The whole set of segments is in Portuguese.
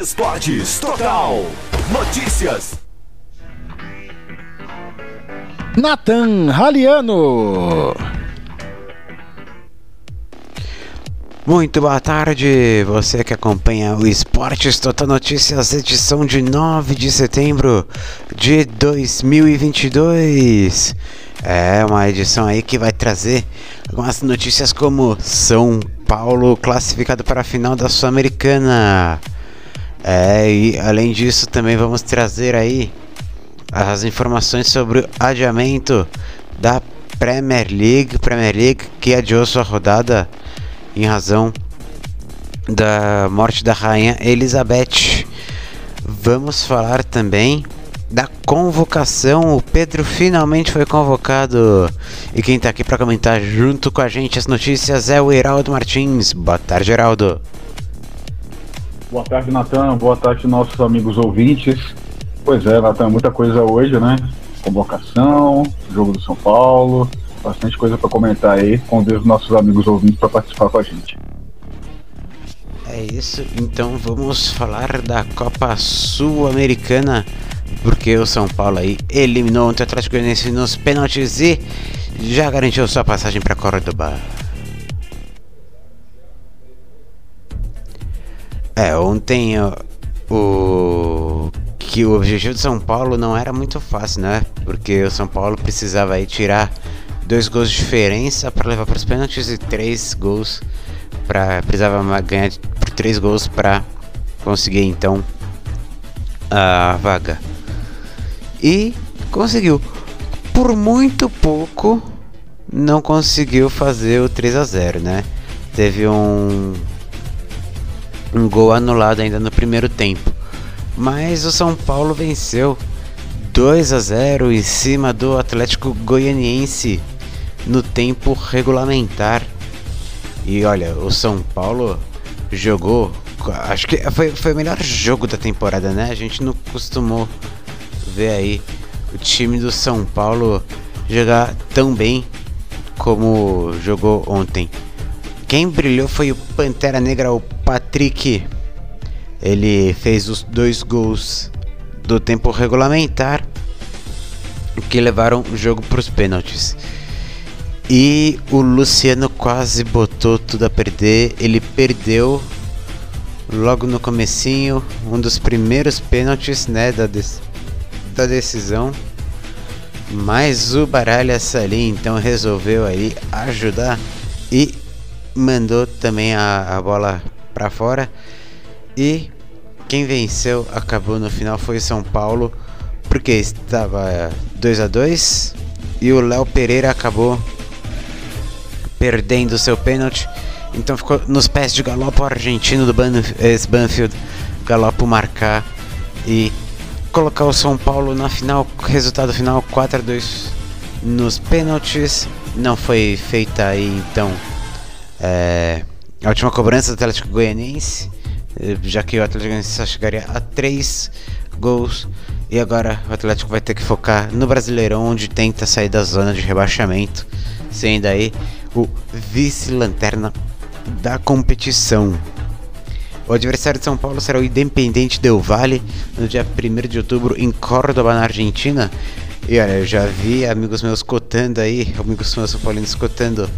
Esportes Total. Notícias. Nathan Raliano. Muito boa tarde, você que acompanha o Esportes Total Notícias, edição de 9 de setembro de 2022. É uma edição aí que vai trazer algumas notícias como São Paulo classificado para a final da Sul-Americana. É, e além disso também vamos trazer aí as informações sobre o adiamento da Premier League, Premier League que adiou sua rodada em razão da morte da rainha Elizabeth. Vamos falar também da convocação. O Pedro finalmente foi convocado. E quem está aqui para comentar junto com a gente as notícias é o Heraldo Martins. Boa tarde, Heraldo. Boa tarde, Natan. Boa tarde, nossos amigos ouvintes. Pois é, Natan, muita coisa hoje, né? Convocação, jogo do São Paulo, bastante coisa para comentar aí. Convido os nossos amigos ouvintes para participar com a gente. É isso, então vamos falar da Copa Sul-Americana, porque o São Paulo aí eliminou o Atlético Goianiense nos pênaltis e já garantiu sua passagem para Córdoba. É, ontem o, que o objetivo do São Paulo não era muito fácil, né? Porque o São Paulo precisava aí tirar dois gols de diferença para levar para os pênaltis e três gols para precisava ganhar por três gols para conseguir então a vaga. E conseguiu. Por muito pouco não conseguiu fazer o 3 a 0 né? Teve um um gol anulado ainda no primeiro tempo mas o São Paulo venceu 2 a 0 em cima do Atlético Goianiense no tempo regulamentar. E olha, o São Paulo jogou. Acho que foi, foi o melhor jogo da temporada, né? A gente não costumou ver aí o time do São Paulo jogar tão bem como jogou ontem. Quem brilhou foi o Pantera Negra, o Patrick. Ele fez os dois gols do tempo regulamentar que levaram o jogo para os pênaltis. E o Luciano quase botou tudo a perder. Ele perdeu logo no comecinho, um dos primeiros pênaltis, né, da, da decisão. Mas o Baralha Salim então resolveu aí ajudar e mandou também a, a bola para fora. E quem venceu acabou no final foi São Paulo, porque estava 2 a 2 e o Léo Pereira acabou perdendo seu pênalti. Então ficou nos pés de Galopo argentino do Banfield. Galopo marcar e colocar o São Paulo na final. Resultado final 4 a 2 nos pênaltis. Não foi feita aí então é, a última cobrança do Atlético Goianiense. Eh, já que o Atlético Goianiense só chegaria a 3 gols. E agora o Atlético vai ter que focar no Brasileirão, onde tenta sair da zona de rebaixamento, sendo aí o vice-lanterna da competição. O adversário de São Paulo será o Independente Del Valle no dia 1 de outubro em Córdoba, na Argentina. E olha, eu já vi amigos meus cotando aí, amigos meus Paulinos cotando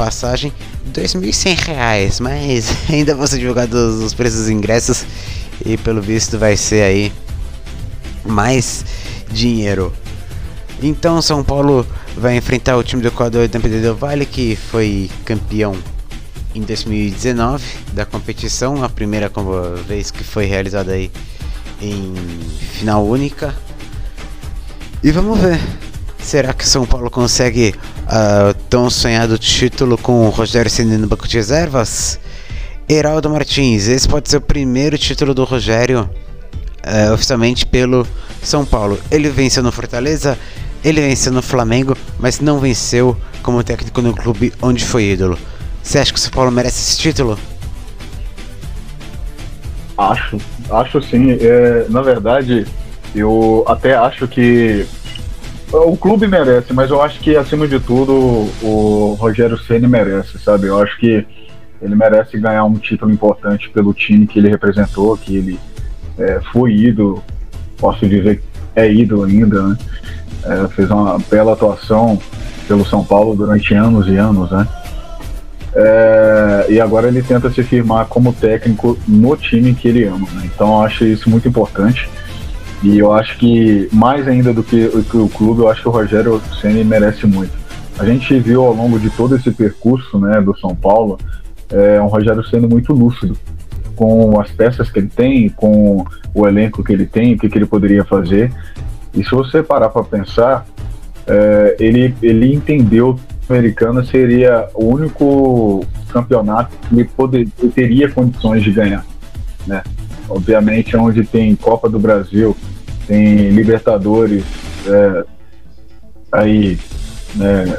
passagem R$ 2.100, mas ainda vou ser divulgado os preços dos ingressos e pelo visto vai ser aí mais dinheiro. Então São Paulo vai enfrentar o time do Equador Independente do Vale que foi campeão em 2019 da competição, a primeira vez que foi realizada aí em final única. E vamos ver, será que São Paulo consegue uh, tão sonhado título com o Rogério Ceni no banco de reservas? Heraldo Martins, esse pode ser o primeiro título do Rogério uh, oficialmente pelo São Paulo. Ele venceu no Fortaleza, ele venceu no Flamengo, mas não venceu como técnico no clube onde foi ídolo. Você acha que o São Paulo merece esse título? Acho, acho sim. É, na verdade, eu até acho que o clube merece, mas eu acho que acima de tudo o Rogério Ceni merece, sabe? Eu acho que Ele merece ganhar um título importante pelo time que ele representou, que ele é, foi ídolo, posso dizer que é ídolo ainda, né? É, fez uma bela atuação pelo São Paulo durante anos e anos, né? É, e agora ele tenta se firmar como técnico no time que ele ama. Né? Então eu acho isso muito importante. E eu acho que, mais ainda do que, que o clube, eu acho que o Rogério Ceni merece muito. A gente viu ao longo de todo esse percurso né, do São Paulo é, um Rogério sendo muito lúcido com as peças que ele tem, com o elenco que ele tem, o que, que ele poderia fazer. E se você parar para pensar, é, ele, ele entendeu que a Americana seria o único campeonato que ele teria condições de ganhar. Né? Obviamente, onde tem Copa do Brasil, tem Libertadores, é, aí, né,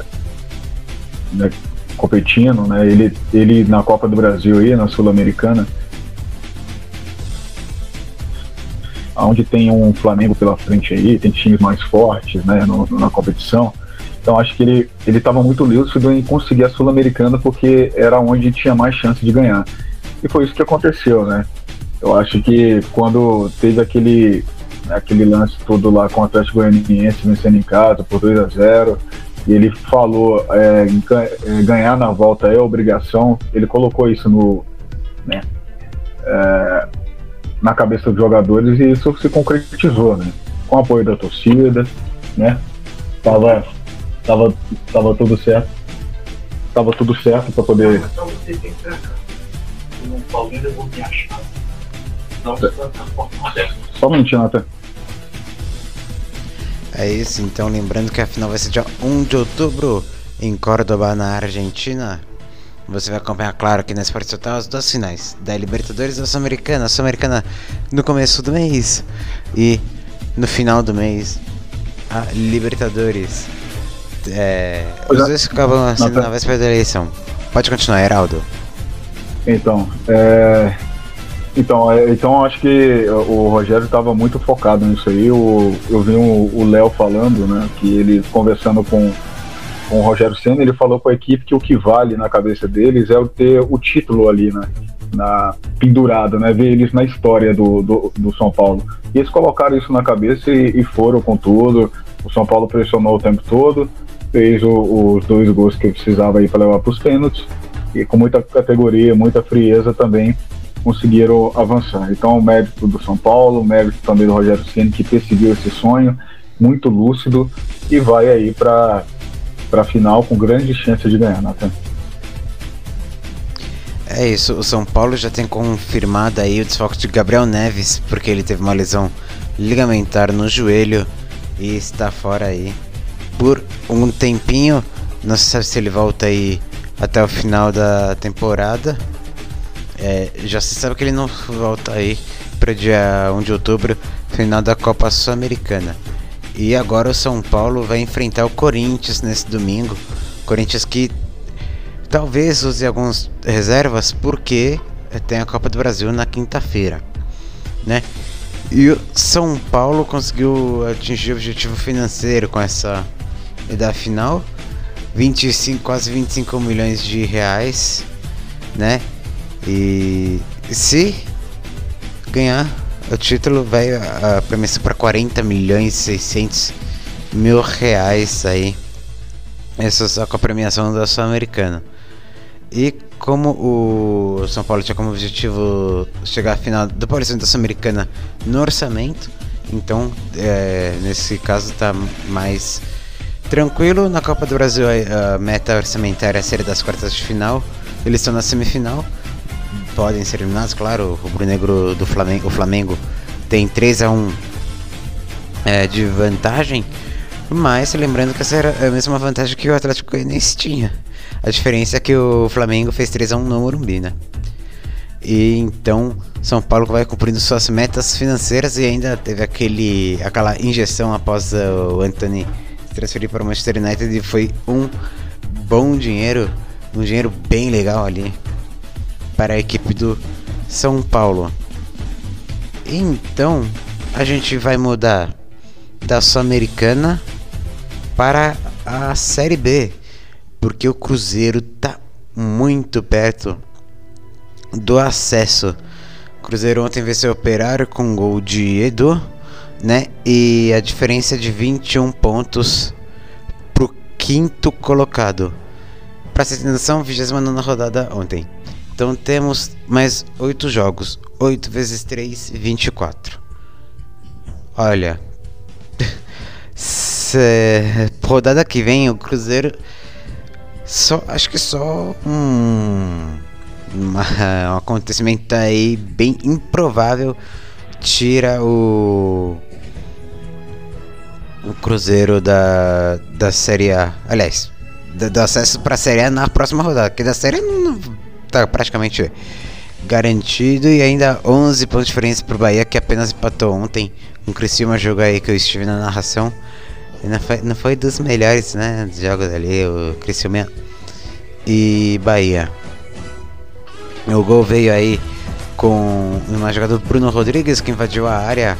né, competindo, né? Ele, ele na Copa do Brasil e na Sul-Americana, onde tem um Flamengo pela frente aí, tem times mais fortes, né, no, na competição. Então acho que ele ele estava muito lúcido em conseguir a Sul-Americana porque era onde tinha mais chance de ganhar. E foi isso que aconteceu, né? Eu acho que quando teve aquele aquele lance todo lá com o Atlético Goianiense vencendo em casa por 2 a 0 e ele falou é, é, ganhar na volta é obrigação, ele colocou isso no, né, é, na cabeça dos jogadores e isso se concretizou, né? Com apoio da torcida, né? Tava, tava, tava tudo certo. Tava tudo certo para poder. Então você tem que O. Não, Só um minutinho, Nathan. É isso, então lembrando que a final vai ser dia 1 de outubro em Córdoba, na Argentina. Você vai acompanhar, claro, aqui na Esporte Total as duas finais da Libertadores e da Sul-Americana. A Sul-Americana no começo do mês e no final do mês a Libertadores. É, os é. dois acabam sendo na véspera da eleição. Pode continuar, Heraldo. Então, é, então, é, então acho que o Rogério estava muito focado nisso aí. Eu, vi o Léo falando, né, que ele conversando com, com o Rogério Senna, ele falou com a equipe que o que vale na cabeça deles é ter o título ali, né, na, pendurado, né, ver eles na história do, do, do São Paulo. E eles colocaram isso na cabeça e, e foram com tudo. O São Paulo pressionou o tempo todo, fez o, os dois gols que precisava para levar para os pênaltis e com muita categoria, muita frieza também conseguiram avançar. Então, o mérito do São Paulo, o mérito também do Rogério Ceni que perseguiu esse sonho, muito lúcido e vai aí para para final com grande chance de ganhar, Nathan. É isso, o São Paulo já tem confirmado aí o desfoque de Gabriel Neves, porque ele teve uma lesão ligamentar no joelho e está fora aí por um tempinho. Não se sabe se ele volta aí até o final da temporada é, já se sabe que ele não volta aí para dia 1 de outubro, final da Copa Sul-Americana. E agora o São Paulo vai enfrentar o Corinthians nesse domingo. Corinthians que talvez use algumas reservas porque tem a Copa do Brasil na quinta-feira, né? E o São Paulo conseguiu atingir o objetivo financeiro com essa da final, 25, quase 25 milhões de reais, né? E se ganhar o título, vai a premiação para 40 milhões e 600 mil reais aí. Essa só com a premiação da Sul-Americana. E como o São Paulo tinha como objetivo chegar à final do Paulistão da Sul-Americana no orçamento, então é, nesse caso tá mais tranquilo. Na Copa do Brasil a meta orçamentária é a série das quartas de final. Eles estão na semifinal podem ser eliminados, claro, o rubro-negro do Flamengo, o Flamengo tem 3 a 1 é, de vantagem, mas lembrando que essa era a mesma vantagem que o Atlético Goianiense tinha. A diferença é que o Flamengo fez 3 a 1 no Morumbi, né? E então São Paulo vai cumprindo suas metas financeiras e ainda teve aquele aquela injeção após o Anthony se transferir para o Manchester United e foi um bom dinheiro, um dinheiro bem legal ali para a equipe do São Paulo. Então, a gente vai mudar da Sul-Americana para a Série B, porque o Cruzeiro tá muito perto do acesso. O Cruzeiro ontem venceu o Operário com gol de Edu, né? E a diferença é de 21 pontos pro quinto colocado. Pra ser atenção, 29 rodada ontem. Então temos mais 8 jogos. 8 vezes 3, 24. Olha. Rodada que vem o Cruzeiro. Só, acho que só um, uma, um acontecimento aí bem improvável tira o o Cruzeiro da, da Série A. Aliás, do, acesso para a Série A na próxima rodada. Que da Série não, não tá praticamente garantido e ainda 11 pontos de diferença pro Bahia que apenas empatou ontem com o Criciúma jogo aí que eu estive na narração. E não foi, não foi dos melhores, né, jogos ali, o Criciúma e Bahia. O gol veio aí com uma jogada do Bruno Rodrigues que invadiu a área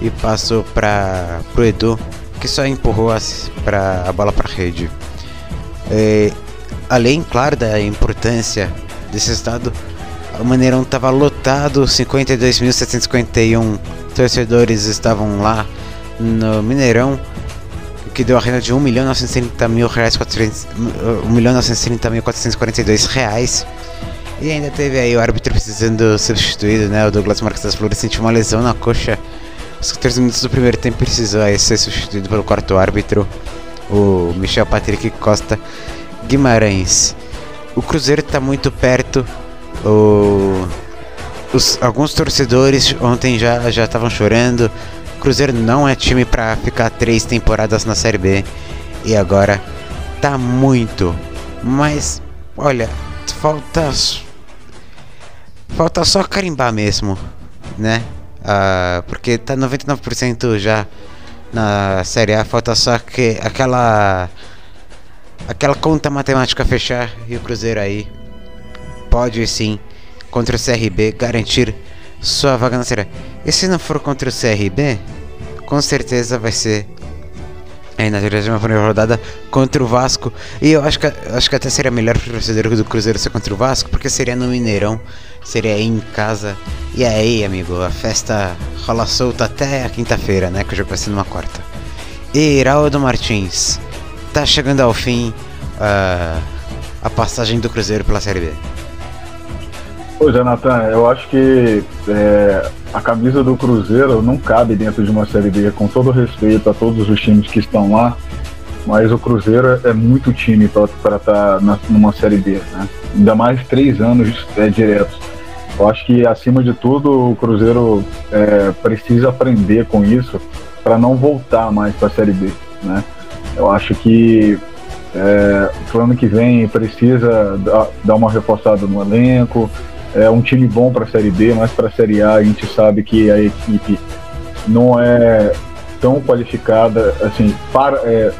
e passou para pro Edu que só empurrou pra, a bola para rede. É, além, claro, da importância desse estado, o Maneirão estava lotado, 52.751 torcedores estavam lá no Mineirão, que deu a renda de 1 milhão 930 mil reais, 400, 1 milhão 930 mil 442 reais. E ainda teve aí o árbitro precisando substituído, né? O Douglas Marques das Flores sentiu uma lesão na coxa. Os 14 minutos do primeiro tempo precisou aí ser substituído pelo quarto árbitro, o Michel Patrick Costa Guimarães. O Cruzeiro está muito perto. O, os, alguns torcedores ontem já já estavam chorando. O Cruzeiro não é time para ficar três temporadas na Série B e agora tá muito. Mas olha, falta falta só carimbar mesmo, né? Uh, porque tá 99% já na Série A, falta só que aquela aquela conta matemática fechar e o Cruzeiro aí pode sim contra o CRB garantir sua vaga na Série. E se não for contra o CRB, com certeza vai ser aí na primeira rodada contra o Vasco. E eu acho que, acho que até seria melhor para o torcedor do Cruzeiro ser contra o Vasco, porque seria no Mineirão, seria em casa. E aí, amigo, a festa rola solta até a quinta-feira, né? Que o jogo vai ser numa quarta. E Iraldo Martins, tá chegando ao fim uh, a passagem do Cruzeiro pela Série B. Pois é, eu acho que é, a camisa do Cruzeiro não cabe dentro de uma Série B, com todo respeito a todos os times que estão lá, mas o Cruzeiro é muito time para estar tá numa Série B, né? Ainda mais três anos é, diretos. Eu acho que, acima de tudo, o Cruzeiro é, precisa aprender com isso para não voltar mais para a Série B, né? Eu acho que é, o ano que vem precisa dar uma reforçada no elenco, é um time bom para a Série B, mas para a Série A a gente sabe que a equipe não é tão qualificada, assim, para, é,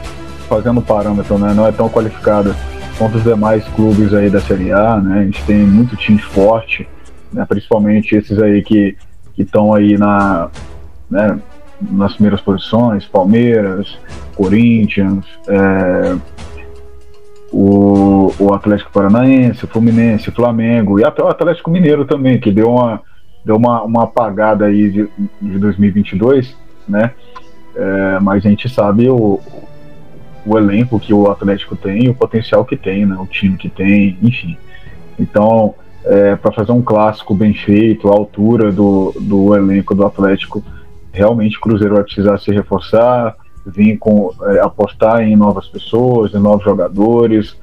fazendo parâmetro, né, não é tão qualificada quanto os demais clubes aí da Série A, né, a gente tem muito time forte, né, principalmente esses aí que estão aí na, né, nas primeiras posições, Palmeiras, Corinthians, é, o, o Atlético Paranaense, o Fluminense, o Flamengo e até o Atlético Mineiro também, que deu uma, deu uma, uma apagada aí de, de 2022, né? É, mas a gente sabe o, o elenco que o Atlético tem, o potencial que tem, né? O time que tem, enfim. Então, é, para fazer um clássico bem feito, a altura do, do elenco do Atlético, realmente o Cruzeiro vai precisar se reforçar, vir com é, apostar em novas pessoas, em novos jogadores,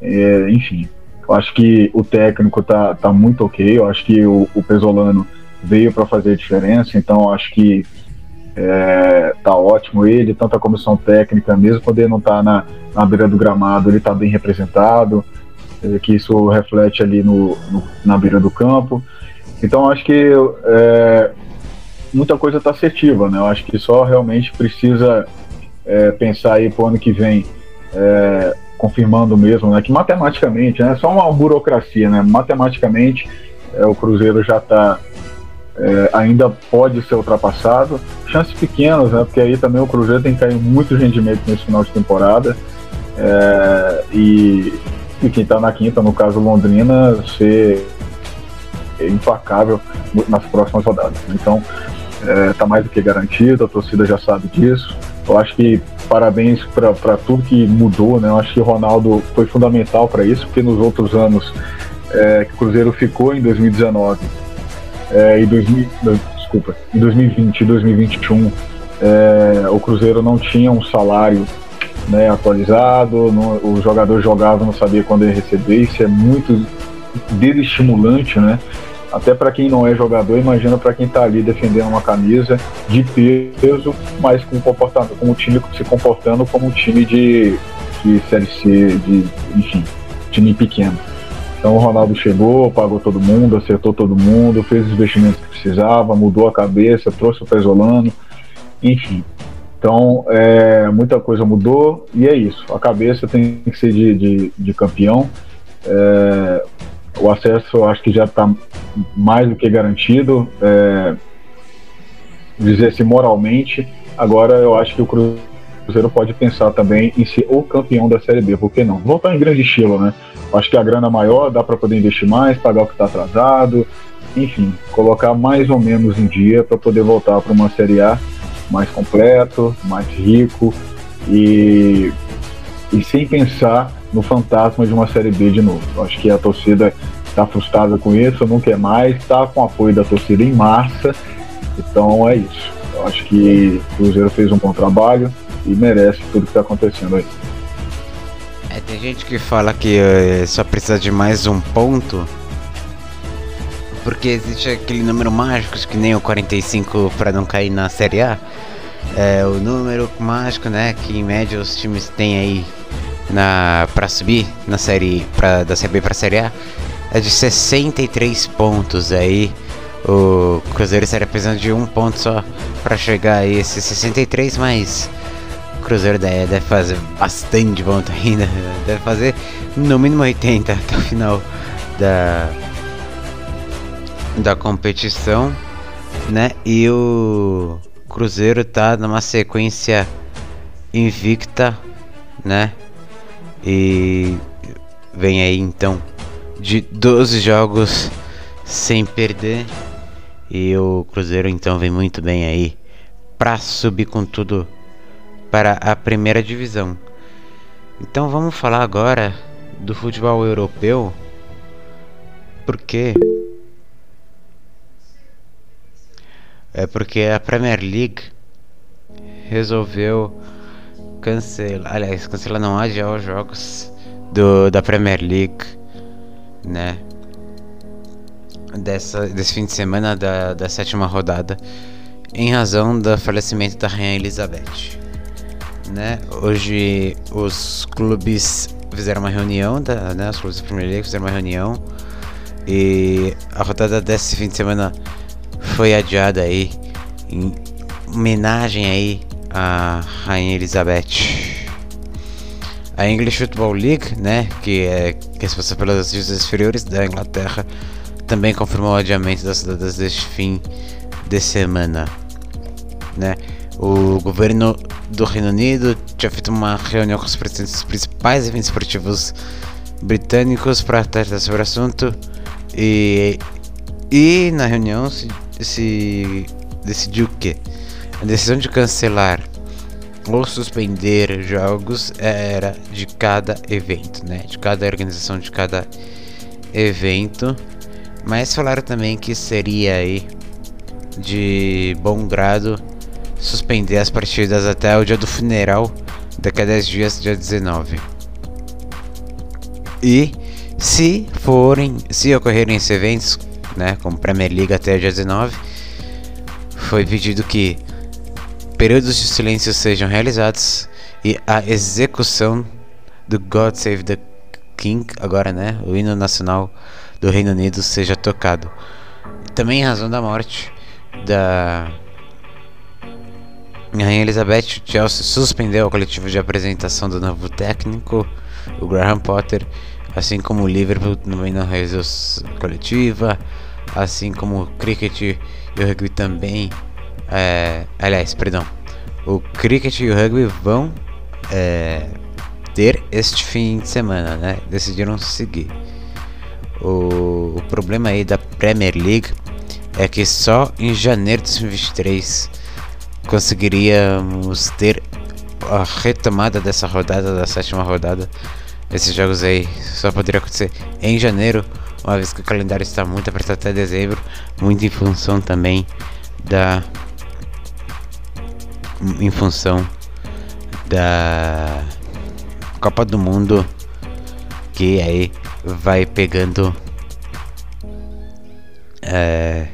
é, enfim. Eu acho que o técnico tá, tá muito ok. Eu acho que o, o Pesolano veio para fazer a diferença, então acho que é, tá ótimo ele, tanto a comissão técnica, mesmo quando ele não tá na, na beira do gramado, ele tá bem representado, é, que isso reflete ali no, no, na beira do campo. Então acho que é, muita coisa está assertiva, né? Eu acho que só realmente precisa é, pensar aí para o ano que vem, é, confirmando mesmo, né, que matematicamente, né, só uma burocracia, né, matematicamente é, o Cruzeiro já está é, ainda pode ser ultrapassado, chances pequenas, né, porque aí também o Cruzeiro tem que cair muito rendimento nesse final de temporada. É, e, e quem está na quinta, no caso Londrina, ser implacável nas próximas rodadas. Então, está é, mais do que garantido, a torcida já sabe disso. Eu acho que parabéns para tudo que mudou, né? Eu acho que o Ronaldo foi fundamental para isso, porque nos outros anos é, que o Cruzeiro ficou em 2019 é, e 2000, desculpa, em 2020 e 2021 é, o Cruzeiro não tinha um salário né, atualizado, não, o jogador jogava não sabia quando ia receber, isso é muito desestimulante, né? Até para quem não é jogador, imagina para quem está ali defendendo uma camisa de peso, mas com comportamento, como o time se comportando como um time de, de série C, de enfim, time pequeno. Então o Ronaldo chegou, pagou todo mundo, acertou todo mundo, fez os investimentos que precisava, mudou a cabeça, trouxe o Pesolano, enfim. Então, é, muita coisa mudou e é isso. A cabeça tem que ser de, de, de campeão. É, o acesso acho que já está mais do que garantido, é, dizer assim, moralmente. Agora eu acho que o Cruzeiro pode pensar também em ser o campeão da Série B, por que não? Voltar em grande estilo, né? Acho que a grana maior dá para poder investir mais, pagar o que está atrasado, enfim, colocar mais ou menos em dia para poder voltar para uma Série A mais completo, mais rico e, e sem pensar no fantasma de uma Série B de novo. Acho que a torcida está frustrada com isso, não quer mais, está com apoio da torcida em massa, então é isso. Eu acho que o Cruzeiro fez um bom trabalho e merece tudo que está acontecendo aí. É, tem gente que fala que uh, só precisa de mais um ponto. Porque existe aquele número mágico, que nem o 45 para não cair na Série A. É o número mágico, né? Que em média os times têm aí na para subir na série pra, da Série B para Série A é de 63 pontos aí. O Cruzeiro estaria precisando de um ponto só para chegar a esses 63, mas Cruzeiro deve, deve fazer bastante ponto ainda. Deve fazer no mínimo 80 até o final da, da competição, né? E o Cruzeiro tá numa sequência invicta, né? E vem aí então de 12 jogos sem perder. E o Cruzeiro então vem muito bem aí para subir com tudo para a primeira divisão. Então vamos falar agora do futebol europeu, porque é porque a Premier League resolveu cancelar, aliás, cancelar não adiar os jogos do da Premier League, né? Dessa, desse fim de semana da, da sétima rodada, em razão do falecimento da Rainha Elizabeth né? Hoje os clubes fizeram uma reunião, da, né? Os clubes da Premier League fizeram uma reunião e a rodada desse fim de semana foi adiada aí em homenagem aí à Rainha Elizabeth. A English Football League, né, que é responsável pelas divisões inferiores da Inglaterra, também confirmou o adiamento das rodadas deste fim de semana, né? O governo do Reino Unido tinha feito uma reunião com os presidentes dos principais eventos esportivos britânicos para tratar sobre o assunto e, e na reunião se, se decidiu que a decisão de cancelar ou suspender jogos era de cada evento, né? De cada organização, de cada evento. Mas falaram também que seria aí de bom grado suspender as partidas até o dia do funeral, daqui a 10 dias, dia 19. E se forem, se ocorrerem esses eventos, né, como Premier League até dia 19, foi pedido que períodos de silêncio sejam realizados e a execução do God Save the King, agora né, o hino nacional do Reino Unido seja tocado. Também em razão da morte da Rainha Elizabeth, Chelsea suspendeu o coletivo de apresentação do novo técnico, o Graham Potter, assim como o Liverpool também não realizou coletiva, assim como o cricket e o rugby também. É, aliás, perdão, o cricket e o rugby vão é, ter este fim de semana, né? Decidiram seguir. O, o problema aí da Premier League é que só em janeiro de 2023 conseguiríamos ter a retomada dessa rodada, da sétima rodada. Esses jogos aí só poderia acontecer em janeiro, uma vez que o calendário está muito apertado até dezembro, muito em função também da em função da Copa do Mundo que aí vai pegando é,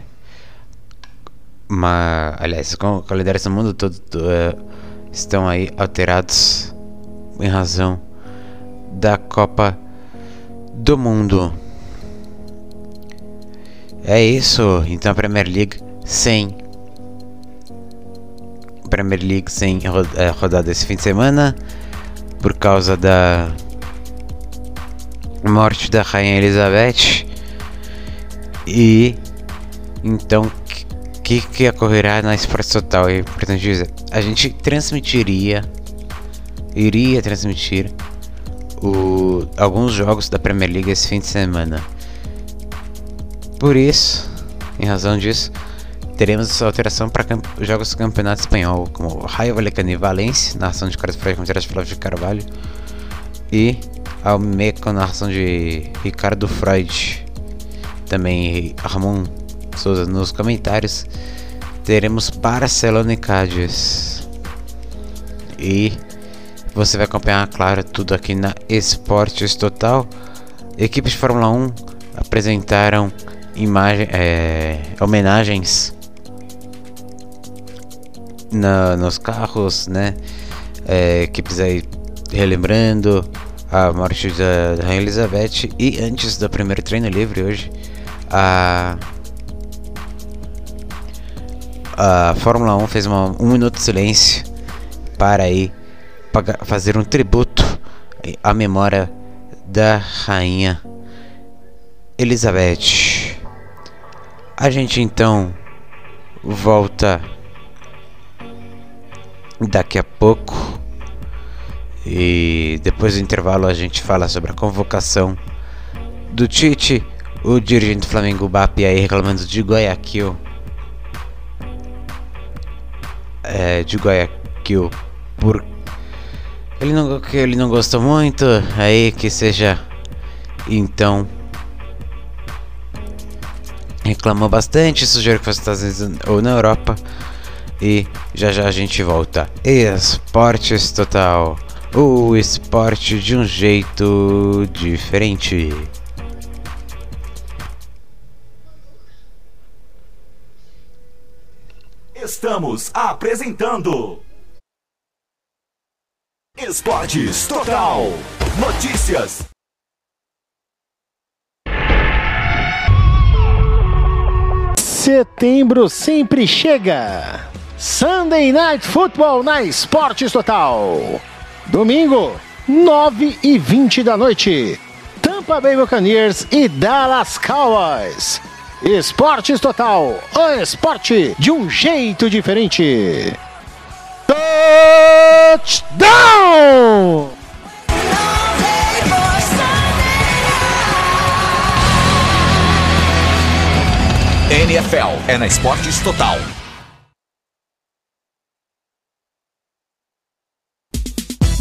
uma, aliás, o calendário do mundo todo é, estão aí alterados em razão da Copa do Mundo. É isso, então a Premier League sem Premier League sem é, rodada esse fim de semana por causa da morte da Rainha Elizabeth. E então que que ocorrerá na Esporte Total é importante dizer. A gente transmitiria iria transmitir o, alguns jogos da Premier League esse fim de semana. Por isso em razão disso teremos alteração para jogos do Campeonato Espanhol, como Raio Vallecano e Valência, narração de Carlos Freire, de Flávio de Carvalho, e Almeco, narração de Ricardo Freud, também Ramon Souza nos comentários. Teremos Barcelona e Cádiz. E você vai acompanhar, claro, tudo aqui na Esportes Total. Equipes de Fórmula 1 apresentaram imagem, é, homenagens na, nos carros, né? É, equipes aí relembrando a morte da, da Rainha Elizabeth e antes do primeiro treino livre hoje a a Fórmula 1 fez uma, um minuto de silêncio para aí fazer um tributo à memória da rainha Elizabeth. A gente então volta daqui a pouco. E depois do intervalo a gente fala sobre a convocação do Tite, o dirigente do Flamengo BAP aí reclamando de Guayaquil. É, de Guayaquil por ele não que ele não gostou muito, aí que seja então reclamou bastante, sugeriu que fosse Estados Unidos ou na Europa. E já já a gente volta. Esportes Total. O esporte de um jeito diferente. Estamos apresentando Esportes Total. Notícias. Setembro sempre chega. Sunday Night Football na Esportes Total. Domingo, 9 e 20 da noite. Tampa Bay Buccaneers e Dallas Cowboys. Esportes Total, o esporte de um jeito diferente. Touchdown! NFL é na Esportes Total.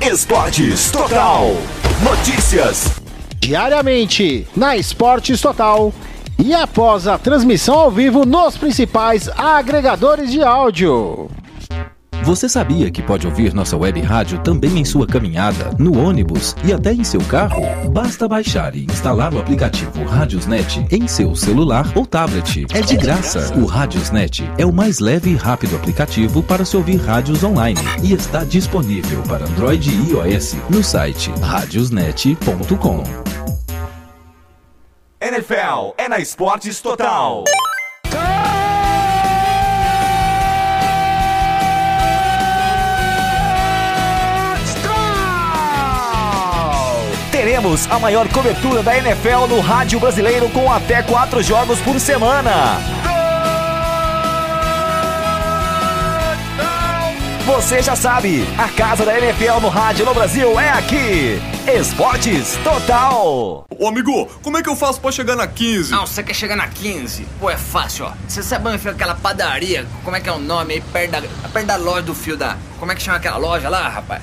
Esportes Total. Notícias. Diariamente na Esportes Total e após a transmissão ao vivo nos principais agregadores de áudio. Você sabia que pode ouvir nossa web rádio também em sua caminhada, no ônibus e até em seu carro? Basta baixar e instalar o aplicativo Radiosnet em seu celular ou tablet. É de graça. O Radiosnet é o mais leve e rápido aplicativo para se ouvir rádios online e está disponível para Android e iOS no site radiosnet.com. NFL é na Esportes Total. Teremos a maior cobertura da NFL no rádio brasileiro com até quatro jogos por semana. Você já sabe, a casa da NFL no rádio no Brasil é aqui. Esportes Total. Ô amigo, como é que eu faço pra chegar na 15? Não, você quer chegar na 15? Pô, é fácil, ó. Você sabe onde fica aquela padaria? Como é que é o nome aí? Perto da, perto da loja do fio da. Como é que chama aquela loja lá, rapaz?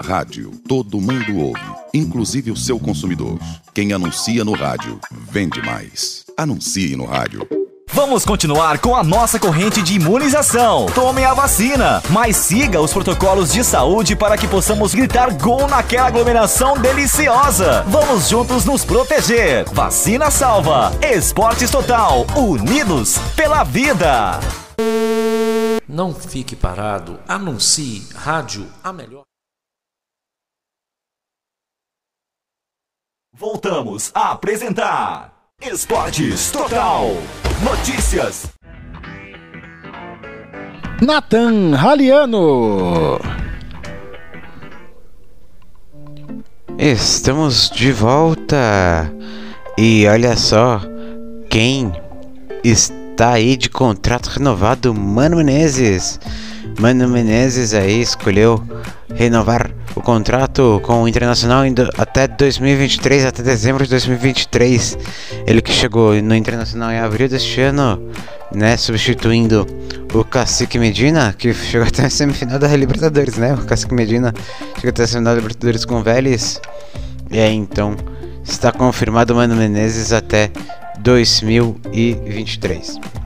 Rádio, todo mundo ouve, inclusive o seu consumidor. Quem anuncia no rádio, vende mais. Anuncie no rádio. Vamos continuar com a nossa corrente de imunização. Tome a vacina, mas siga os protocolos de saúde para que possamos gritar gol naquela aglomeração deliciosa. Vamos juntos nos proteger. Vacina salva. Esportes Total. Unidos pela vida. Não fique parado. Anuncie. Rádio a melhor. Voltamos a apresentar Esportes Total. Notícias. Nathan Raliano. Estamos de volta. E olha só quem está aí de contrato renovado, Mano Menezes. Mano Menezes aí escolheu renovar o contrato com o Internacional até 2023, até dezembro de 2023. Ele que chegou no Internacional em abril deste ano, né, substituindo o Cacique Medina, que chegou até a semifinal da Libertadores, né? O Cacique Medina chegou até a semifinal da Libertadores com o Vélez. E aí, então, está confirmado o Mano Menezes até 2023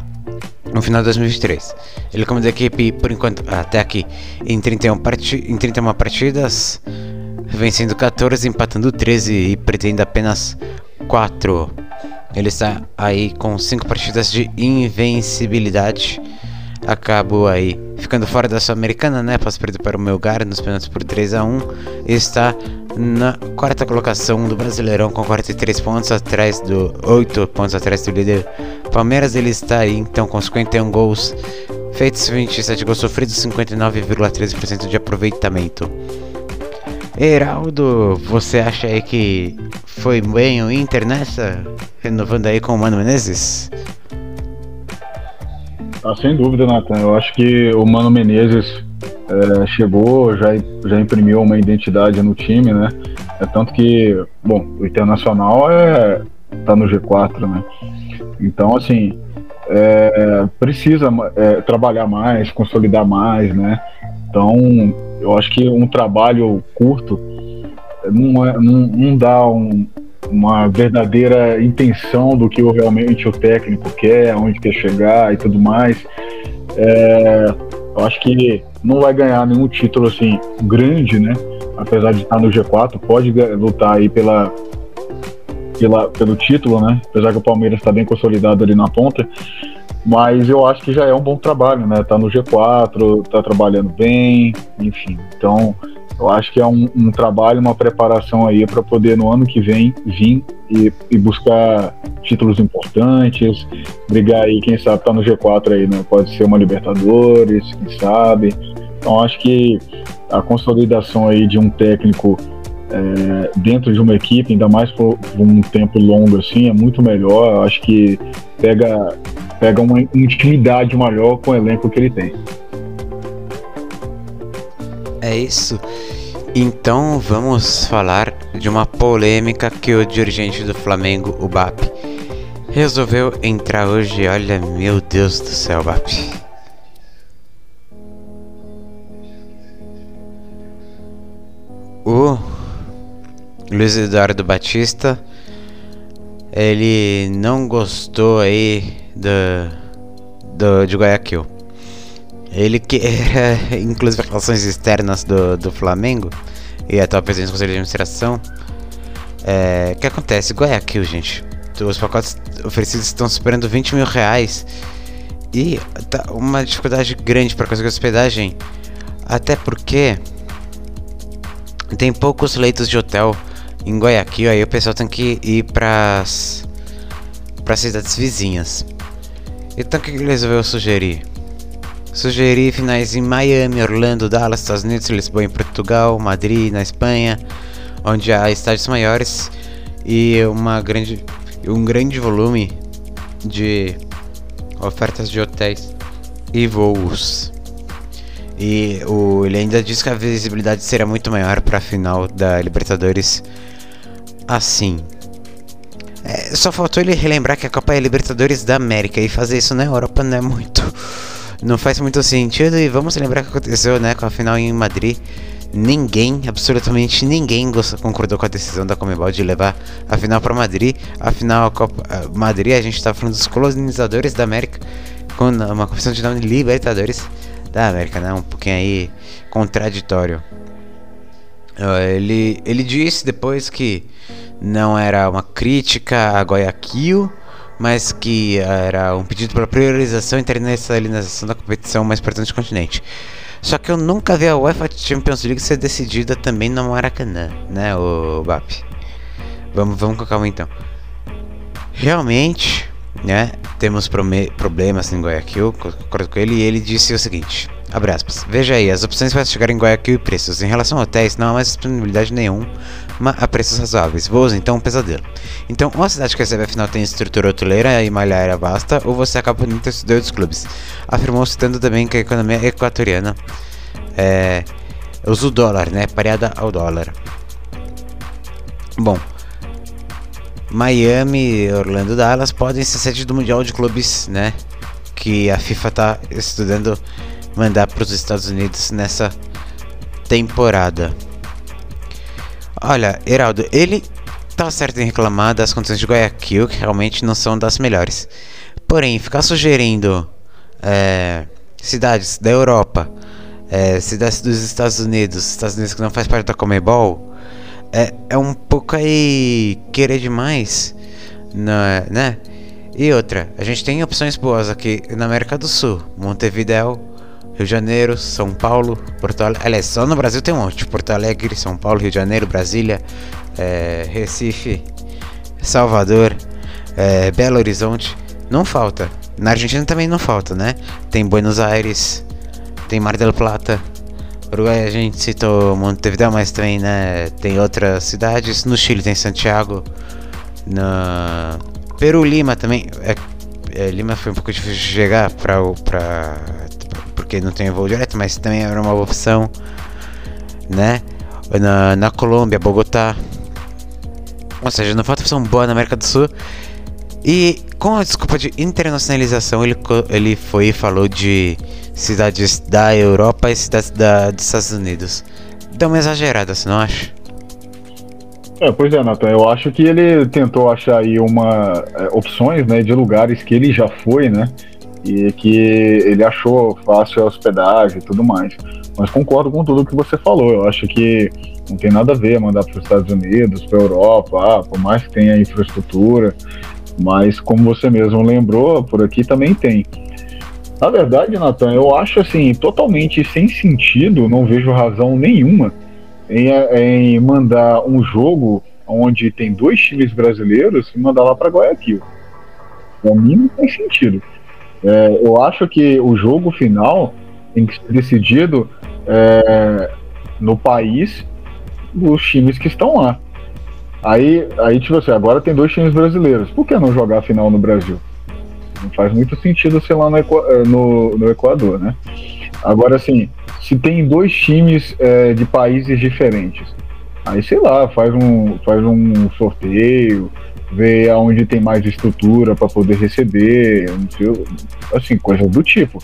no final de 2023. Ele comanda a equipe por enquanto até aqui em 31, parti em 31 partidas, vencendo 14, empatando 13 e perdendo apenas 4. Ele está aí com 5 partidas de invencibilidade. Acabou aí ficando fora da Sul-Americana, né? Após perder para o Melgar nos pênaltis por 3 a 1 Está na quarta colocação do Brasileirão com 43 pontos atrás do 8 pontos atrás do líder Palmeiras. Ele está aí então com 51 gols feitos, 27 gols sofridos, 59,13% de aproveitamento. Heraldo, você acha aí que foi bem o Inter nessa? Renovando aí com o Mano Menezes? Ah, sem dúvida, Nathan. Eu acho que o Mano Menezes é, chegou, já, já imprimiu uma identidade no time, né? É tanto que, bom, o Internacional é, tá no G4, né? Então, assim, é, precisa é, trabalhar mais, consolidar mais, né? Então, eu acho que um trabalho curto não, é, não, não dá um, uma verdadeira intenção do que realmente o técnico quer, aonde quer chegar e tudo mais. É, eu acho que não vai ganhar nenhum título assim grande, né? Apesar de estar no G4, pode lutar aí pela, pela, pelo título, né? Apesar que o Palmeiras está bem consolidado ali na ponta. Mas eu acho que já é um bom trabalho, né? Tá no G4, tá trabalhando bem, enfim. Então, eu acho que é um, um trabalho, uma preparação aí para poder no ano que vem vir e, e, buscar títulos importantes, brigar aí, quem sabe tá no G4 aí, né? Pode ser uma Libertadores, quem sabe. Então acho que a consolidação aí de um técnico é, dentro de uma equipe, ainda mais por, por, um tempo longo assim, é muito melhor. Eu acho que pega, pega uma intimidade maior com o elenco que ele tem. É isso. Então vamos falar de uma polêmica que o dirigente do Flamengo, o BAP, resolveu entrar hoje. Olha, meu Deus do céu, BAP. O Luiz Eduardo Batista, ele não gostou aí da, do, de Guayaquil. Ele que inclusive, relações externas do, do Flamengo e atual presidente do Conselho de Administração. É, o que acontece? Guayaquil, gente. Os pacotes oferecidos estão superando 20 mil reais. E tá uma dificuldade grande para conseguir hospedagem. Até porque tem poucos leitos de hotel em Guayaquil. Aí o pessoal tem que ir para as cidades vizinhas. Então o que ele resolveu sugerir? Sugerir finais em Miami, Orlando, Dallas, Estados Unidos, Lisboa em Portugal, Madrid na Espanha, onde há estádios maiores e uma grande, um grande volume de ofertas de hotéis e voos. E o, ele ainda diz que a visibilidade será muito maior para a final da Libertadores assim. É, só faltou ele relembrar que a Copa é Libertadores da América e fazer isso na Europa não é muito. Não faz muito sentido. E vamos lembrar que aconteceu né, com a final em Madrid. Ninguém, absolutamente ninguém concordou com a decisão da Comebol de levar a final para Madrid. Afinal, a Copa a Madrid, a gente está falando dos colonizadores da América, com uma competição de nome Libertadores da América, né? Um pouquinho aí contraditório. Ele, ele disse depois que não era uma crítica a Guayaquil, mas que era um pedido para priorização e internacionalização da competição mais importante do continente. Só que eu nunca vi a UEFA Champions League ser decidida também no Maracanã, né, o BAP? Vamos, vamos com calma então. Realmente, né, temos problemas em Guayaquil, concordo com ele, e ele disse o seguinte: abre aspas, veja aí, as opções para chegar em Guayaquil e preços. Em relação a hotéis, não há mais disponibilidade nenhum a preços razoáveis. Voos, então, um pesadelo. Então, uma cidade que recebe a final tem estrutura hoteleira e malha aérea basta, ou você acaba por ter dois clubes. Afirmou citando também que a economia equatoriana é, usa o dólar, né, pareada ao dólar. Bom, Miami, Orlando, Dallas podem ser sede do Mundial de Clubes, né? Que a FIFA está estudando mandar para os Estados Unidos nessa temporada. Olha, Heraldo, ele tá certo em reclamar das condições de Guayaquil, que realmente não são das melhores. Porém, ficar sugerindo é, cidades da Europa, é, cidades dos Estados Unidos, Estados Unidos que não faz parte da Comebol, é, é um pouco aí querer demais, né, né? E outra, a gente tem opções boas aqui na América do Sul, Montevideo, Rio de Janeiro, São Paulo, Porto Alegre. Aliás, só no Brasil tem um monte: Porto Alegre, São Paulo, Rio de Janeiro, Brasília, é, Recife, Salvador, é, Belo Horizonte. Não falta. Na Argentina também não falta, né? Tem Buenos Aires, tem Mar del Plata, Uruguai a gente citou Montevideo, mas também né, tem outras cidades. No Chile tem Santiago. Na Peru, Lima também. É, é, Lima foi um pouco difícil de chegar pra, porque não tem voo direto, mas também era uma opção. Né? Na, na Colômbia, Bogotá. Ou seja, não falta opção boa na América do Sul. E com a desculpa de internacionalização, ele, ele foi e falou de cidades da Europa e cidades da, dos Estados Unidos. Deu uma exagerada, você não acha? É, pois é, Nathan, eu acho que ele tentou achar aí uma é, opções, né, de lugares que ele já foi, né, e que ele achou fácil a hospedagem e tudo mais. Mas concordo com tudo que você falou. Eu acho que não tem nada a ver mandar para os Estados Unidos, para a Europa, ah, por mais que tenha infraestrutura, mas como você mesmo lembrou, por aqui também tem. Na verdade, Natan, eu acho assim, totalmente sem sentido, não vejo razão nenhuma em, em mandar um jogo onde tem dois times brasileiros e mandar lá para Guayaquil. Para mim não tem sentido. É, eu acho que o jogo final tem que ser decidido é, no país dos times que estão lá. Aí, aí, tipo assim, agora tem dois times brasileiros. Por que não jogar a final no Brasil? Não faz muito sentido ser lá no, eh, no, no Equador, né? Agora, assim, se tem dois times é, de países diferentes, aí sei lá, faz um, faz um sorteio, vê aonde tem mais estrutura para poder receber, sei, assim, coisa do tipo.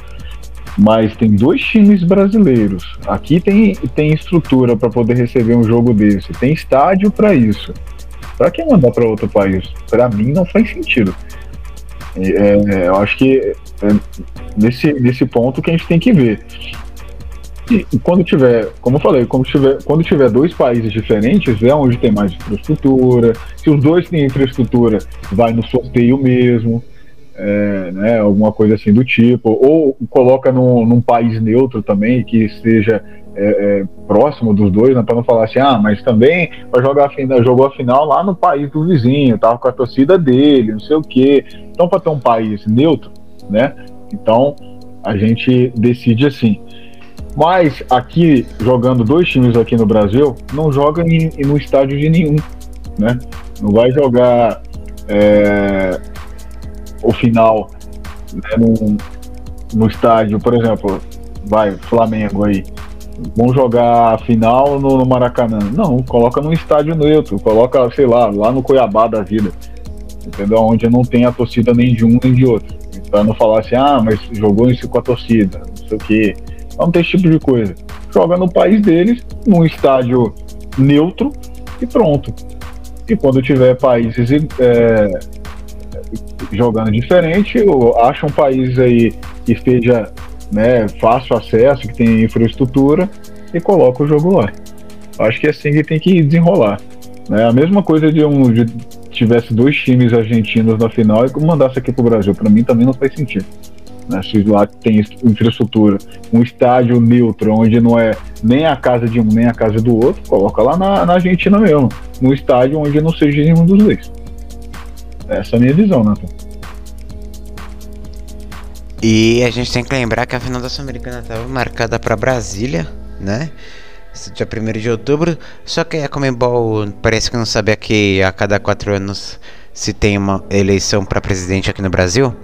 Mas tem dois times brasileiros. Aqui tem, tem estrutura para poder receber um jogo desse, tem estádio para isso. Para que mandar para outro país? Para mim não faz sentido. É, eu acho que é, nesse, nesse ponto que a gente tem que ver. E quando tiver, como eu falei, quando tiver, quando tiver dois países diferentes, é onde tem mais infraestrutura. Se os dois têm infraestrutura, vai no sorteio mesmo, é, né, alguma coisa assim do tipo. Ou coloca num, num país neutro também, que esteja é, é, próximo dos dois, né, para não falar assim, ah, mas também vai jogar a final, jogou a final lá no país do vizinho, tava com a torcida dele, não sei o quê. Então, para ter um país neutro, né? Então a gente decide assim. Mas aqui, jogando dois times aqui no Brasil, não joga em, em no estádio de nenhum, né? Não vai jogar é, o final né, no, no estádio, por exemplo, vai, Flamengo aí. Vão jogar a final no, no, Maracanã. Não, coloca num estádio neutro, coloca, sei lá, lá no Cuiabá da vida. Entendeu? Onde não tem a torcida nem de um nem de outro. Pra não falar assim, ah, mas jogou isso com a torcida, não sei o quê. Não tem esse tipo de coisa. Joga no país deles, num estádio neutro e pronto. E quando tiver países é, jogando diferente, acha um país aí que esteja né, fácil acesso, que tem infraestrutura e coloca o jogo lá. Acho que é assim que tem que desenrolar. Né? A mesma coisa de um de, tivesse dois times argentinos na final e mandasse aqui para o Brasil. Para mim também não faz sentido. Né? Se lá tem infraestrutura, um estádio neutro, onde não é nem a casa de um nem a casa do outro, coloca lá na, na Argentina mesmo. Um estádio onde não seja nenhum dos dois. Essa é a minha visão, Nathan. E a gente tem que lembrar que a final da Sul-Americana estava marcada para Brasília, né? Dia 1 de outubro. Só que a Comembol parece que não sabia que a cada quatro anos se tem uma eleição para presidente aqui no Brasil.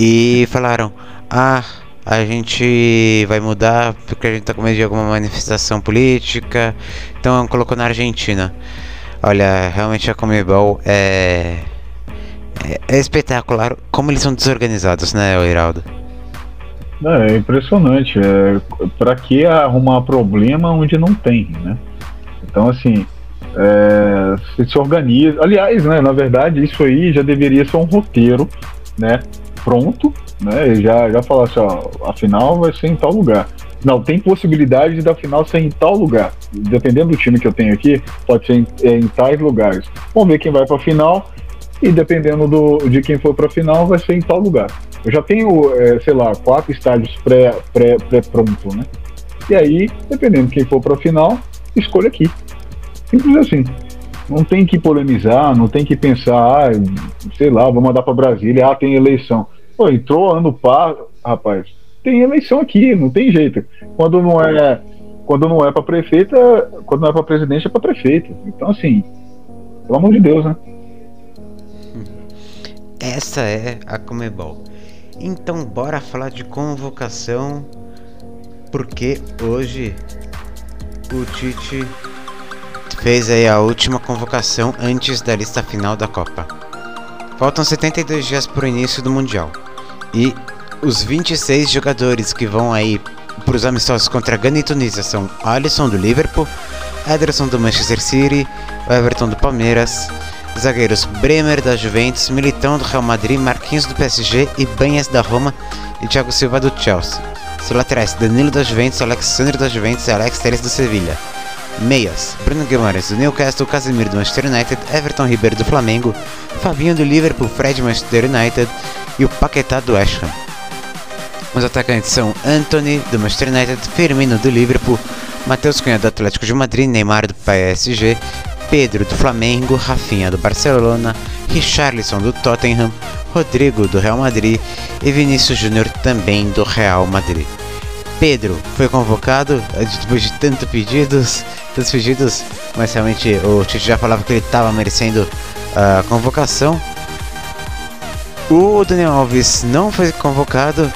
E falaram: Ah, a gente vai mudar porque a gente tá com medo de alguma manifestação política. Então colocou na Argentina. Olha, realmente a Comebol é, é, é espetacular como eles são desorganizados, né, Heraldo? É, é impressionante. É, para que arrumar problema onde não tem, né? Então, assim, é, se, se organiza. Aliás, né, na verdade, isso aí já deveria ser um roteiro, né? Pronto, né? E já, já falar assim, ó, a final vai ser em tal lugar. Não, tem possibilidade da final ser em tal lugar. Dependendo do time que eu tenho aqui, pode ser em, em tais lugares. Vamos ver quem vai para a final e dependendo do, de quem for para a final, vai ser em tal lugar. Eu já tenho, é, sei lá, quatro estádios pré-pronto, pré, pré, pronto, né? E aí, dependendo de quem for para a final, escolha aqui. Simples assim. Não tem que polemizar, não tem que pensar, ah, sei lá, vou mandar para Brasília, ah, tem eleição. Pô, entrou ano par, rapaz, tem eleição aqui, não tem jeito. Quando não é, quando não é para prefeita, quando não é para presidente é para prefeito. Então assim, pelo amor de Deus, né? Essa é a Comebol. Então bora falar de convocação, porque hoje o Tite fez aí a última convocação antes da lista final da Copa. Faltam 72 dias para o início do Mundial. E os 26 jogadores que vão aí para os amistosos contra Gana e Tunísia são Alisson do Liverpool, Ederson do Manchester City, Everton do Palmeiras, zagueiros Bremer da Juventus, Militão do Real Madrid, Marquinhos do PSG e Banhas da Roma e Thiago Silva do Chelsea. Seus laterais Danilo da Juventus, Alexandre da Juventus e Alex Teres do Sevilha. Meias, Bruno Guimarães do Newcastle, Casemiro do Manchester United, Everton Ribeiro do Flamengo, Fabinho do Liverpool, Fred do Manchester United e o Paquetá do West Ham. Os atacantes são Anthony do Manchester United, Firmino do Liverpool, Matheus Cunha do Atlético de Madrid, Neymar do PSG, Pedro do Flamengo, Rafinha do Barcelona, Richarlison do Tottenham, Rodrigo do Real Madrid e Vinícius Júnior também do Real Madrid. Pedro foi convocado eh, depois de tantos pedidos, tantos pedidos, mas realmente o Tite já falava que ele estava merecendo a convocação. O Daniel Alves não foi convocado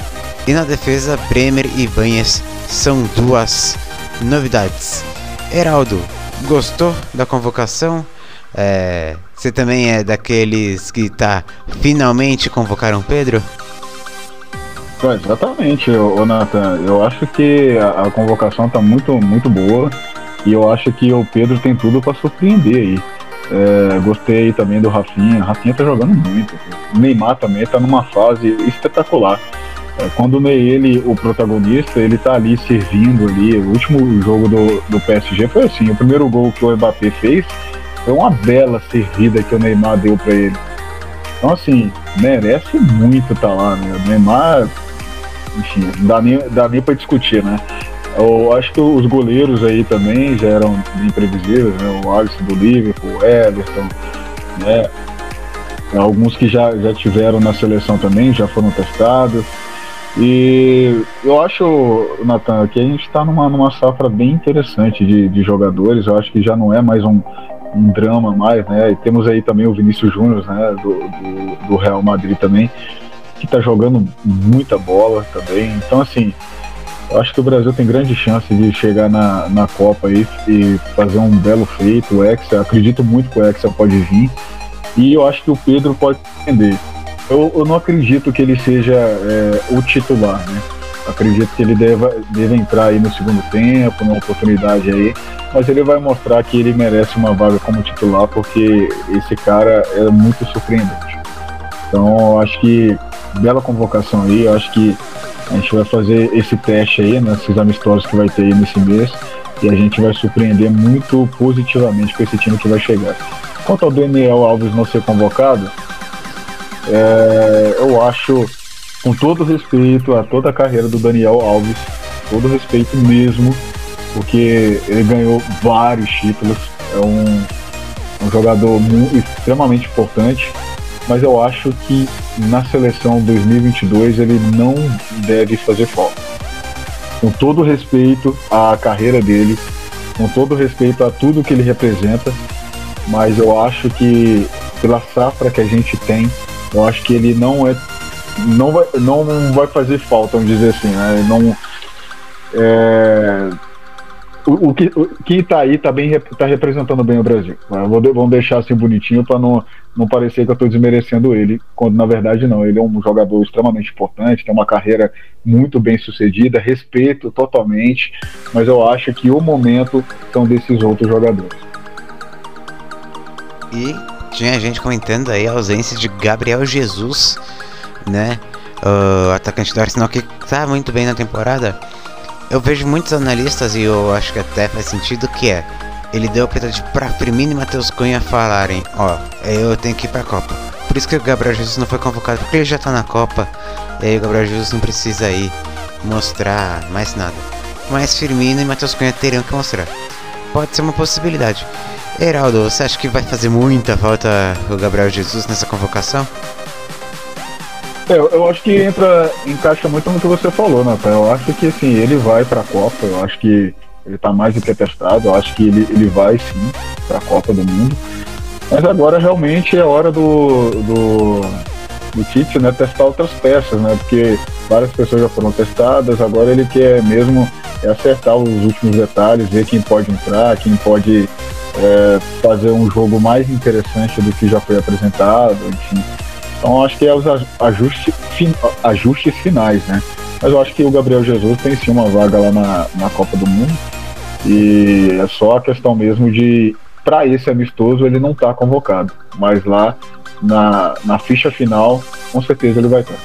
e na defesa Bremer e Banhas são duas novidades. Heraldo, gostou da convocação? É, você também é daqueles que tá finalmente convocaram Pedro? Exatamente, o Nathan. Eu acho que a, a, convocação tá muito, muito boa e eu acho que o Pedro tem tudo para surpreender aí. É, gostei também do Rafinha. O Rafinha tá jogando muito. O Neymar também tá numa fase espetacular. É, quando é ele o protagonista, ele tá ali servindo ali. O último jogo do, do PSG foi assim: o primeiro gol que o Mbappé fez foi uma bela servida que o Neymar deu para ele. Então, assim, merece muito estar tá lá, né? O Neymar, enfim, dá nem, dá nem para discutir, né? Eu acho que os goleiros aí também já eram bem previsíveis, né? O Alisson do Liverpool, o Everton, né? Alguns que já, já tiveram na seleção também, já foram testados. E eu acho, Natan, que a gente está numa, numa safra bem interessante de, de jogadores. Eu acho que já não é mais um, um drama mais, né? E temos aí também o Vinícius Júnior, né? Do, do, do, Real Madrid também, que está jogando muita bola também. Então, assim, eu acho que o Brasil tem grande chance de chegar na, na Copa aí e fazer um belo feito. O Hexa, acredito muito que o Hexa pode vir. E eu acho que o Pedro pode entender. Eu, eu não acredito que ele seja é, o titular, né? Acredito que ele deva, deve entrar aí no segundo tempo, numa oportunidade aí, mas ele vai mostrar que ele merece uma vaga como titular, porque esse cara é muito surpreendente. Então, acho que bela convocação aí, acho que a gente vai fazer esse teste aí, nesses amistosos que vai ter aí nesse mês, e a gente vai surpreender muito positivamente com esse time que vai chegar. Quanto ao Daniel Alves não ser convocado, é, eu acho, com todo respeito a toda a carreira do Daniel Alves, todo respeito mesmo, porque ele ganhou vários títulos, é um, um jogador extremamente importante, mas eu acho que na seleção 2022 ele não deve fazer falta. Com todo respeito à carreira dele, com todo respeito a tudo que ele representa, mas eu acho que pela safra que a gente tem, eu acho que ele não é. Não vai, não vai fazer falta, vamos dizer assim, né? Não. É, o, que, o que tá aí tá, bem, tá representando bem o Brasil. Né? Vamos deixar assim bonitinho para não, não parecer que eu estou desmerecendo ele, quando na verdade não. Ele é um jogador extremamente importante, tem uma carreira muito bem sucedida, respeito totalmente, mas eu acho que o momento são desses outros jogadores. E tinha gente comentando aí a ausência de Gabriel Jesus, né? O atacante do Arsenal que tá muito bem na temporada. Eu vejo muitos analistas e eu acho que até faz sentido que é. Ele deu a oportunidade para Firmino e Matheus Cunha falarem, ó, eu tenho que ir pra Copa. Por isso que o Gabriel Jesus não foi convocado, porque ele já tá na Copa. E aí o Gabriel Jesus não precisa aí mostrar mais nada. Mas Firmino e Matheus Cunha teriam que mostrar. Pode ser uma possibilidade. Heraldo, você acha que vai fazer muita falta o Gabriel Jesus nessa convocação? É, eu, eu acho que entra, encaixa muito no que você falou, Nathan. Eu acho que assim, ele vai para a Copa, eu acho que ele está mais do que testado, eu acho que ele, ele vai sim para a Copa do Mundo. Mas agora realmente é hora do, do, do Tite né, testar outras peças, né? Porque várias pessoas já foram testadas, agora ele quer mesmo acertar os últimos detalhes, ver quem pode entrar, quem pode é, fazer um jogo mais interessante do que já foi apresentado, enfim. Então acho que é os ajustes, fin, ajustes finais, né? Mas eu acho que o Gabriel Jesus tem sim uma vaga lá na, na Copa do Mundo. E é só a questão mesmo de, para esse amistoso, ele não está convocado. Mas lá na, na ficha final, com certeza ele vai estar.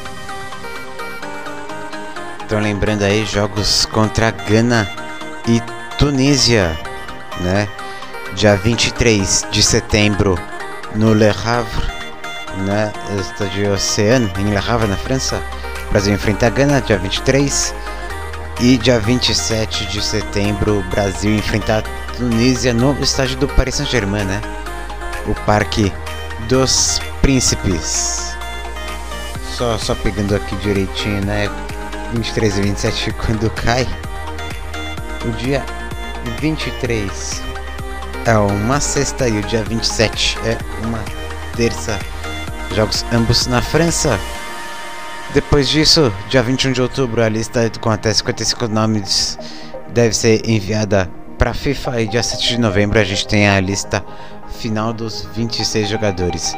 Então lembrando aí, jogos contra Gana e Tunísia, né? dia 23 de setembro no Le Havre, né, estádio Oceano, em Le Havre, na França. O Brasil enfrenta a Gana, dia 23. E dia 27 de setembro, o Brasil enfrenta a Tunísia no estádio do Paris Saint-Germain, né? O Parque dos Príncipes. Só, só pegando aqui direitinho, né? 23 e 27 quando cai. O dia 23 é uma sexta e o dia 27 é uma terça. Jogos ambos na França. Depois disso, dia 21 de outubro, a lista com até 55 nomes deve ser enviada para a FIFA e dia 7 de novembro a gente tem a lista final dos 26 jogadores.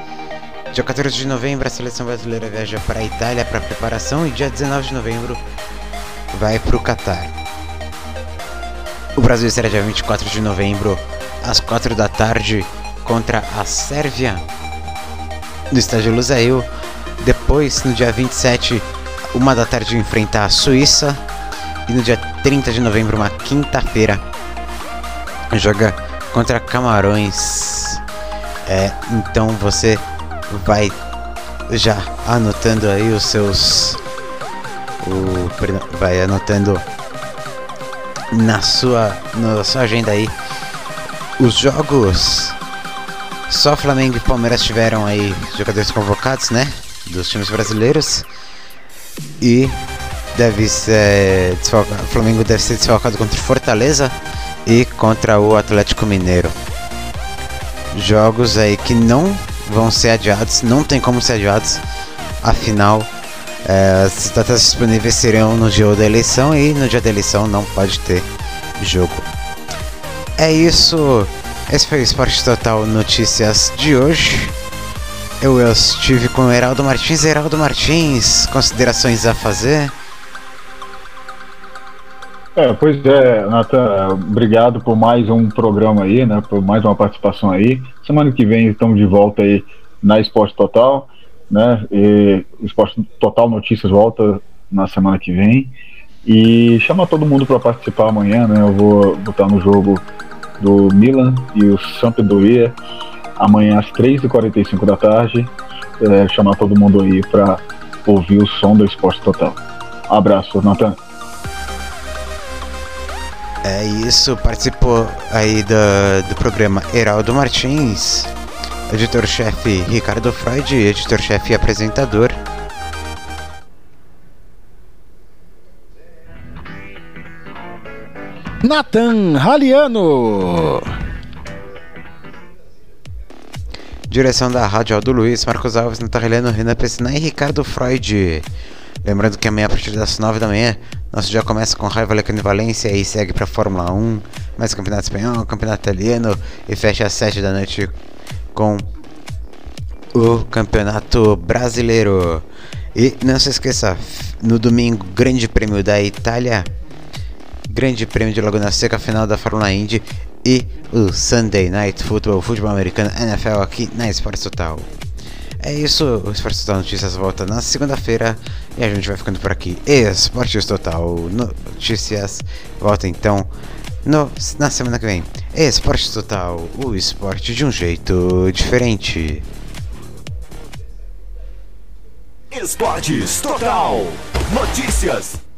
Dia 14 de novembro a seleção brasileira viaja para a Itália para preparação e dia 19 de novembro vai para o Catar. O Brasil será dia 24 de novembro às 4 da tarde contra a Sérvia no estádio Lusail. Depois, no dia 27, uma da tarde enfrenta a Suíça e no dia 30 de novembro, uma quinta-feira, joga contra Camarões. É, então você vai já anotando aí os seus o, perdão, vai anotando na sua na sua agenda aí os jogos só Flamengo e Palmeiras tiveram aí jogadores convocados, né? Dos times brasileiros. E deve ser Flamengo deve ser desfalcado contra Fortaleza e contra o Atlético Mineiro. Jogos aí que não vão ser adiados, não tem como ser adiados. Afinal, é, as datas disponíveis serão no dia da eleição e no dia da eleição não pode ter jogo. É isso. Esse foi o Esporte Total Notícias de hoje. Eu, estive com o Heraldo Martins. Heraldo Martins, considerações a fazer? É, pois é, Nathan, obrigado por mais um programa aí, né? Por mais uma participação aí. Semana que vem estamos de volta aí na Esporte Total, né? E Esporte Total Notícias volta na semana que vem. E chama todo mundo para participar amanhã, né? Eu vou botar no jogo do Milan e o Sampdoria amanhã às 3h45 da tarde. É, chamar todo mundo aí para ouvir o som do Esporte Total. Abraço, Natan. É isso, participou aí do, do programa Heraldo Martins, editor-chefe Ricardo Freud, editor-chefe e apresentador. Nathan Raliano. Direção da Rádio Aldo Luiz, Marcos Alves, Nathan Raliano, Renan Pessina e Ricardo Freud. Lembrando que amanhã, a partir das 9 da manhã, nosso dia começa com Raiva Lecano Valência e segue para Fórmula 1, mais Campeonato Espanhol, Campeonato Italiano e fecha às 7 da noite com o Campeonato Brasileiro. E não se esqueça, no domingo, Grande Prêmio da Itália, Grande Prêmio de Laguna Seca, final da Fórmula Indy e o Sunday Night Football, futebol americano, NFL aqui na Esporte Total. É isso, o Esporte Total Notícias volta na segunda-feira e a gente vai ficando por aqui. Esportes Total Notícias volta então no, na semana que vem. Esporte Total, o esporte de um jeito diferente. Esportes Total Notícias.